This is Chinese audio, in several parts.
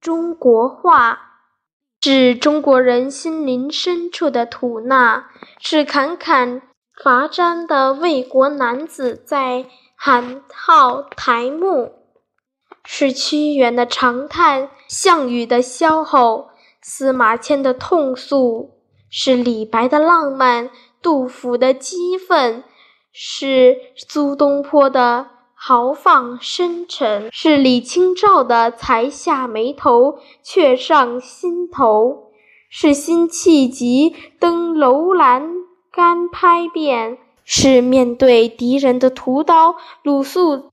中国话是中国人心灵深处的吐纳，是侃侃伐毡的魏国男子在喊号台幕，是屈原的长叹，项羽的萧吼，司马迁的痛诉，是李白的浪漫，杜甫的激愤，是苏东坡的。豪放深沉，是李清照的才下眉头，却上心头；是辛弃疾登楼栏杆拍遍，是面对敌人的屠刀，鲁肃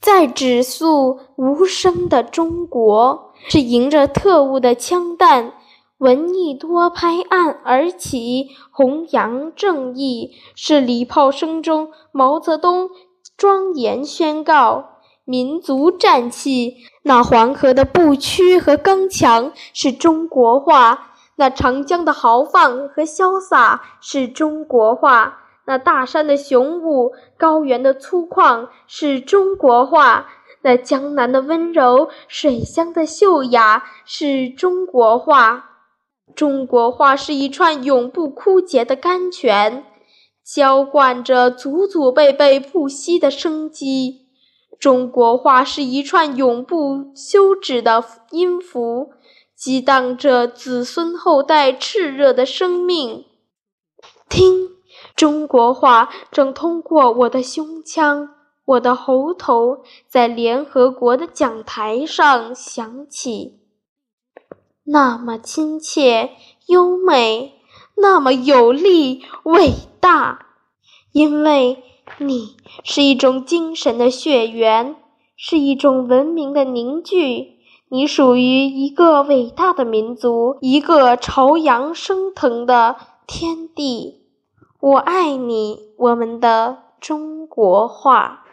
在指诉无声的中国；是迎着特务的枪弹，闻一多拍案而起，弘扬正义；是礼炮声中，毛泽东。庄严宣告民族战气，那黄河的不屈和刚强是中国话；那长江的豪放和潇洒是中国话；那大山的雄武、高原的粗犷是中国话；那江南的温柔、水乡的秀雅是中国话。中国话是一串永不枯竭的甘泉。浇灌着祖祖辈辈不息的生机。中国话是一串永不休止的音符，激荡着子孙后代炽热的生命。听，中国话正通过我的胸腔、我的喉头，在联合国的讲台上响起，那么亲切、优美，那么有力、伟大。因为你是一种精神的血缘，是一种文明的凝聚。你属于一个伟大的民族，一个朝阳升腾的天地。我爱你，我们的中国话。